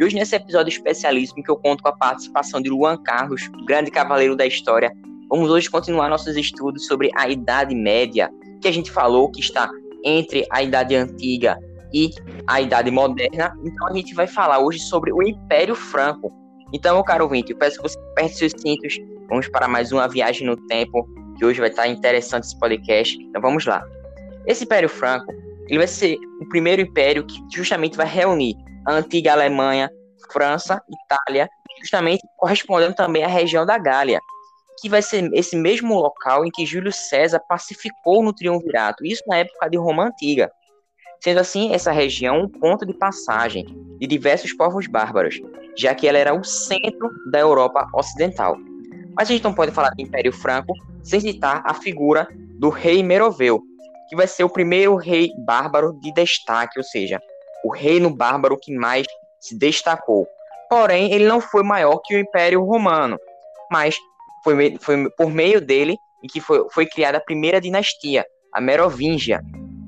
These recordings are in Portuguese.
E hoje, nesse episódio especialíssimo, que eu conto com a participação de Luan Carlos, grande cavaleiro da história, vamos hoje continuar nossos estudos sobre a Idade Média, que a gente falou que está entre a Idade Antiga e a Idade Moderna. Então, a gente vai falar hoje sobre o Império Franco. Então, meu caro ouvinte, eu peço que você aperte seus cintos. Vamos para mais uma viagem no tempo, que hoje vai estar interessante esse podcast. Então, vamos lá. Esse Império Franco, ele vai ser o primeiro império que justamente vai reunir a antiga Alemanha, França, Itália, justamente correspondendo também à região da Gália, que vai ser esse mesmo local em que Júlio César pacificou no Triunvirato, isso na época de Roma Antiga. Sendo assim, essa região um ponto de passagem de diversos povos bárbaros, já que ela era o centro da Europa Ocidental. Mas a gente não pode falar de Império Franco sem citar a figura do rei Meroveu, que vai ser o primeiro rei bárbaro de destaque, ou seja, o reino bárbaro que mais se destacou. Porém, ele não foi maior que o Império Romano, mas foi, foi por meio dele que foi, foi criada a primeira dinastia, a Merovingia.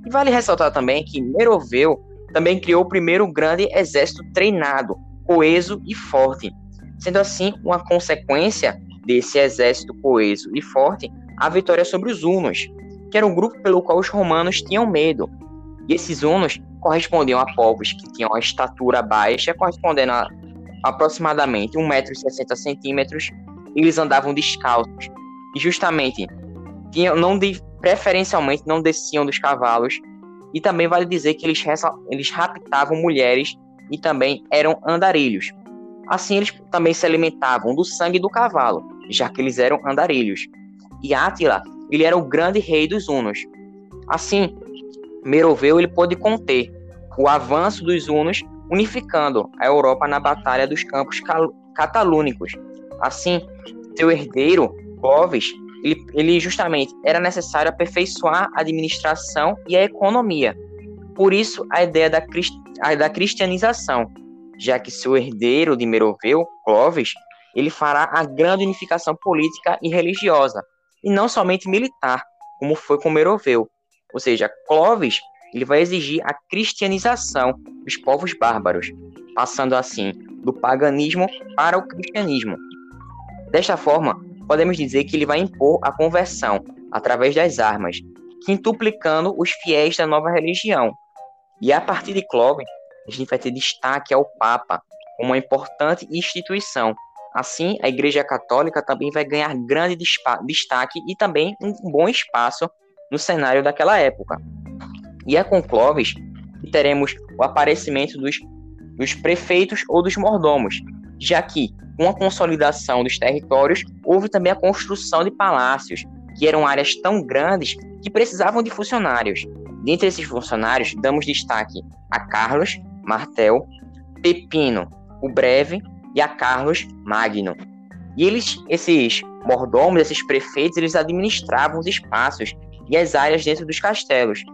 E vale ressaltar também que Meroveu também criou o primeiro grande exército treinado, coeso e forte. Sendo assim, uma consequência desse exército coeso e forte, a vitória sobre os hunos, que era um grupo pelo qual os romanos tinham medo. E esses hunos correspondiam a povos que tinham a estatura baixa, correspondendo a aproximadamente 1,60m, e eles andavam descalços. E justamente, tinham, não de, preferencialmente não desciam dos cavalos, e também vale dizer que eles, eles raptavam mulheres e também eram andarilhos. Assim, eles também se alimentavam do sangue do cavalo, já que eles eram andarilhos. E Átila, ele era o grande rei dos hunos. Assim, Meroveu ele pôde conter o avanço dos hunos, unificando a Europa na Batalha dos Campos Catalúnicos. Assim, seu herdeiro, Clovis, ele, ele justamente era necessário aperfeiçoar a administração e a economia. Por isso, a ideia da, a da cristianização, já que seu herdeiro de Meroveu, Clovis, ele fará a grande unificação política e religiosa, e não somente militar, como foi com Meroveu, ou seja, Clovis ele vai exigir a cristianização dos povos bárbaros, passando assim do paganismo para o cristianismo. Desta forma, podemos dizer que ele vai impor a conversão através das armas, quintuplicando os fiéis da nova religião. E a partir de Clovis, a gente vai ter destaque ao Papa como uma importante instituição. Assim, a Igreja Católica também vai ganhar grande destaque e também um bom espaço no cenário daquela época. E é com Clovis que teremos o aparecimento dos, dos prefeitos ou dos mordomos, já que, com a consolidação dos territórios, houve também a construção de palácios, que eram áreas tão grandes que precisavam de funcionários. Dentre esses funcionários, damos destaque a Carlos Martel, Pepino, o Breve e a Carlos Magno. E eles, esses mordomos, esses prefeitos, eles administravam os espaços e as áreas dentro dos castelos,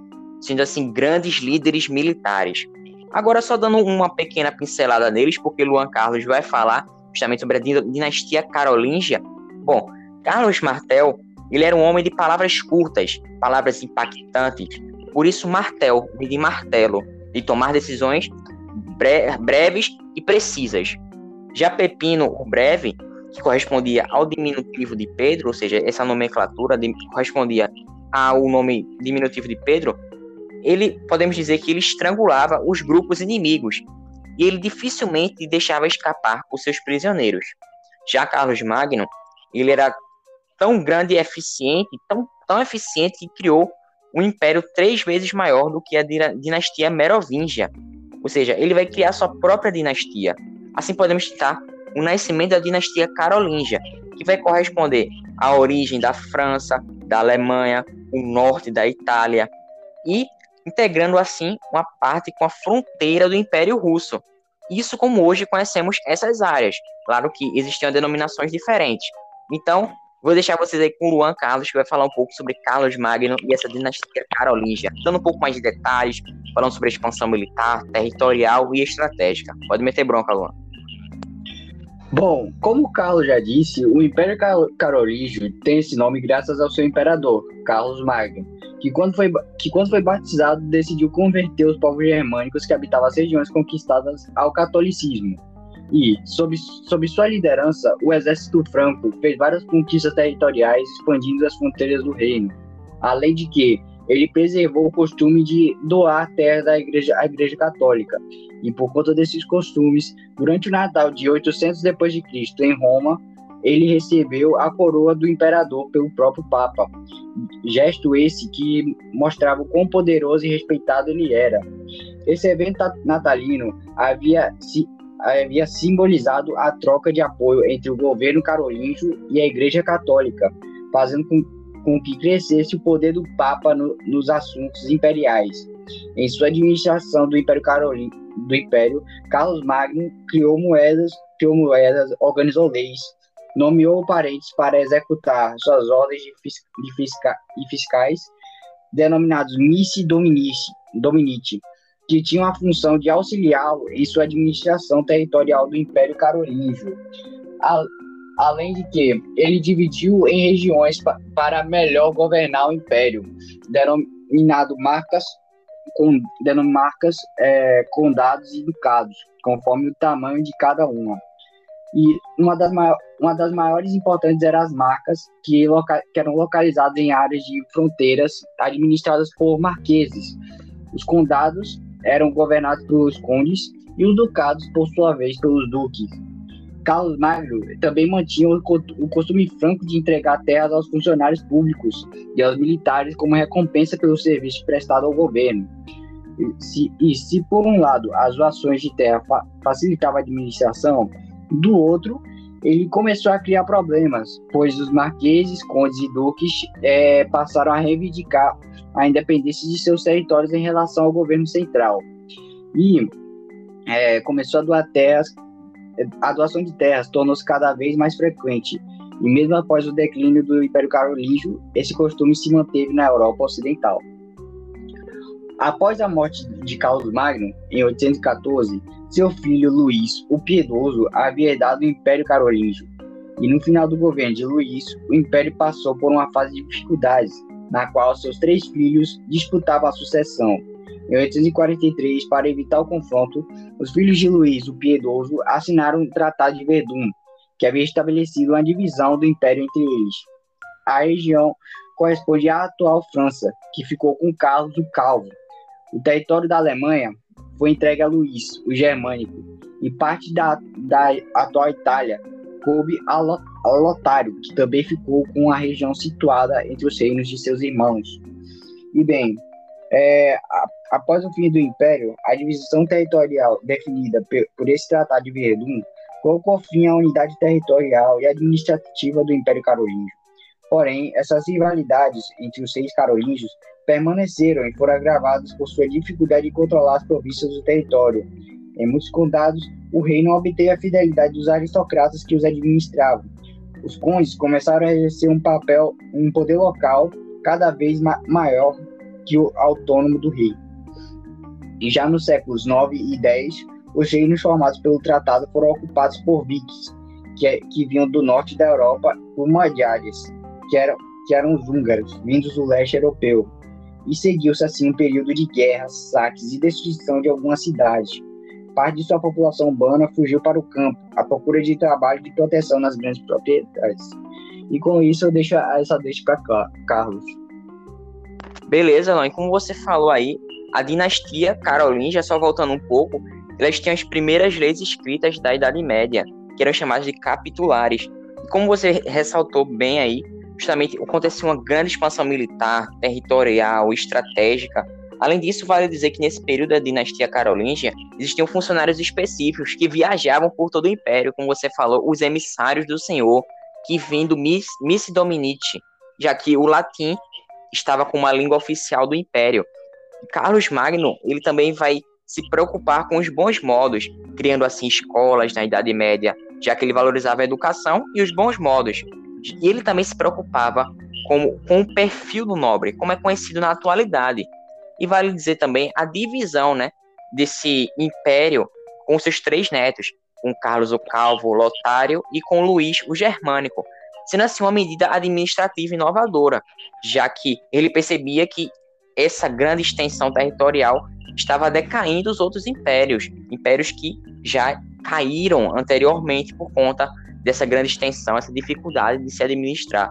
sendo assim grandes líderes militares. Agora, só dando uma pequena pincelada neles, porque Luan Carlos vai falar justamente sobre a dinastia carolíngia. Bom, Carlos Martel, ele era um homem de palavras curtas, palavras impactantes, por isso martel, de martelo, de tomar decisões bre breves e precisas. Já Pepino, o breve, que correspondia ao diminutivo de Pedro, ou seja, essa nomenclatura de, correspondia ao nome diminutivo de Pedro, ele podemos dizer que ele estrangulava os grupos inimigos e ele dificilmente deixava escapar os seus prisioneiros. Já Carlos Magno, ele era tão grande e eficiente, tão, tão eficiente que criou um império três vezes maior do que a dinastia Merovingia. Ou seja, ele vai criar sua própria dinastia. Assim podemos citar o nascimento da dinastia Carolíngia, que vai corresponder à origem da França, da Alemanha, o norte da Itália e integrando assim uma parte com a fronteira do Império Russo. Isso como hoje conhecemos essas áreas. Claro que existiam denominações diferentes. Então, vou deixar vocês aí com o Luan Carlos, que vai falar um pouco sobre Carlos Magno e essa dinastia carolíngia, dando um pouco mais de detalhes, falando sobre a expansão militar, territorial e estratégica. Pode meter bronca, Luan. Bom, como o Carlos já disse, o Império Carolígio tem esse nome graças ao seu imperador, Carlos Magno, que quando foi, que quando foi batizado decidiu converter os povos germânicos que habitavam as regiões conquistadas ao catolicismo. E, sob, sob sua liderança, o exército franco fez várias conquistas territoriais, expandindo as fronteiras do reino. Além de que ele preservou o costume de doar terras à igreja, à igreja católica. E por conta desses costumes, durante o Natal de 800 depois de Cristo em Roma, ele recebeu a coroa do imperador pelo próprio Papa. Gesto esse que mostrava o quão poderoso e respeitado ele era. Esse evento natalino havia, havia simbolizado a troca de apoio entre o governo carolíngio e a Igreja Católica, fazendo com, com que crescesse o poder do Papa no, nos assuntos imperiais. Em sua administração do Império Carolíngio, do Império, Carlos Magno criou moedas, criou moedas, organizou leis, nomeou parentes para executar suas ordens de, de fisca, fiscais, denominados missi dominici, dominici, que tinham a função de auxiliá-lo em sua administração territorial do Império Carolíngio. A, além de que ele dividiu em regiões pa, para melhor governar o Império, denominado marcas com marcas, é, condados e ducados, conforme o tamanho de cada uma. E uma das, uma das maiores importantes eram as marcas, que, que eram localizadas em áreas de fronteiras administradas por marqueses. Os condados eram governados pelos condes e os ducados, por sua vez, pelos duques. Carlos Magno também mantinha o costume franco de entregar terras aos funcionários públicos e aos militares como recompensa pelo serviço prestado ao governo. E se, e se por um lado, as doações de terra fa facilitavam a administração, do outro, ele começou a criar problemas, pois os marqueses, condes e duques é, passaram a reivindicar a independência de seus territórios em relação ao governo central. E é, começou a doar terras, a doação de terras tornou-se cada vez mais frequente. E mesmo após o declínio do Império Carolíngio, esse costume se manteve na Europa Ocidental. Após a morte de Carlos Magno, em 814, seu filho Luís, o Piedoso, havia herdado o Império Carolíngio. E no final do governo de Luís, o Império passou por uma fase de dificuldades, na qual seus três filhos disputavam a sucessão. Em 843, para evitar o confronto, os filhos de Luís, o Piedoso, assinaram o Tratado de Verdun, que havia estabelecido uma divisão do Império entre eles. A região corresponde à atual França, que ficou com Carlos o Calvo, o território da Alemanha foi entregue a Luís, o germânico, e parte da, da atual Itália coube a Lotário, que também ficou com a região situada entre os reinos de seus irmãos. E bem, é, a, após o fim do Império, a divisão territorial definida por esse Tratado de Verdun colocou fim à unidade territorial e administrativa do Império Carolíngio. Porém, essas rivalidades entre os seis carolíngios permaneceram e foram agravados por sua dificuldade de controlar as províncias do território. Em muitos condados, o rei não obteve a fidelidade dos aristocratas que os administravam. Os condes começaram a exercer um papel, um poder local cada vez ma maior que o autônomo do rei. E já nos séculos 9 e 10, os reinos formados pelo tratado foram ocupados por vikings, que, é, que vinham do norte da Europa, por Magyars, que eram, que eram os húngaros, vindos do leste europeu e seguiu-se assim um período de guerras, saques e destruição de algumas cidades. Parte de sua população urbana fugiu para o campo, à procura de trabalho de proteção nas grandes propriedades. E com isso eu deixo essa deixa para Carlos. Beleza. E como você falou aí, a dinastia carolíngia, só voltando um pouco, elas tinham as primeiras leis escritas da Idade Média, que eram chamadas de capitulares. E como você ressaltou bem aí, justamente aconteceu uma grande expansão militar, territorial, estratégica. Além disso, vale dizer que nesse período da dinastia carolíngia existiam funcionários específicos que viajavam por todo o império, como você falou, os emissários do Senhor, que vêm do Miss, Miss Dominici, já que o latim estava como a língua oficial do império. Carlos Magno, ele também vai se preocupar com os bons modos, criando assim escolas na Idade Média, já que ele valorizava a educação e os bons modos, e ele também se preocupava com, com o perfil do nobre, como é conhecido na atualidade. E vale dizer também a divisão né, desse império com seus três netos, com Carlos o Calvo, Lotário, e com Luís o Germânico, sendo assim uma medida administrativa inovadora, já que ele percebia que essa grande extensão territorial estava decaindo os outros impérios, impérios que já caíram anteriormente por conta dessa grande extensão, essa dificuldade de se administrar.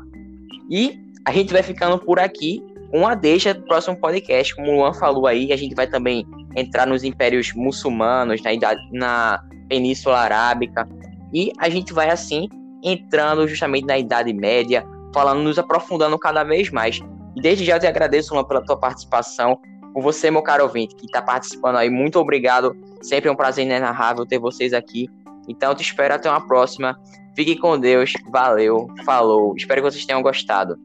E a gente vai ficando por aqui com a deixa do próximo podcast, como o Luan falou aí, a gente vai também entrar nos impérios muçulmanos, na, idade, na Península Arábica, e a gente vai assim entrando justamente na Idade Média, falando, nos aprofundando cada vez mais. E desde já eu te agradeço, Luan, pela tua participação. Com você, meu caro ouvinte, que está participando aí, muito obrigado. Sempre é um prazer inenarrável ter vocês aqui. Então, te espero até uma próxima. Fique com Deus. Valeu. Falou. Espero que vocês tenham gostado.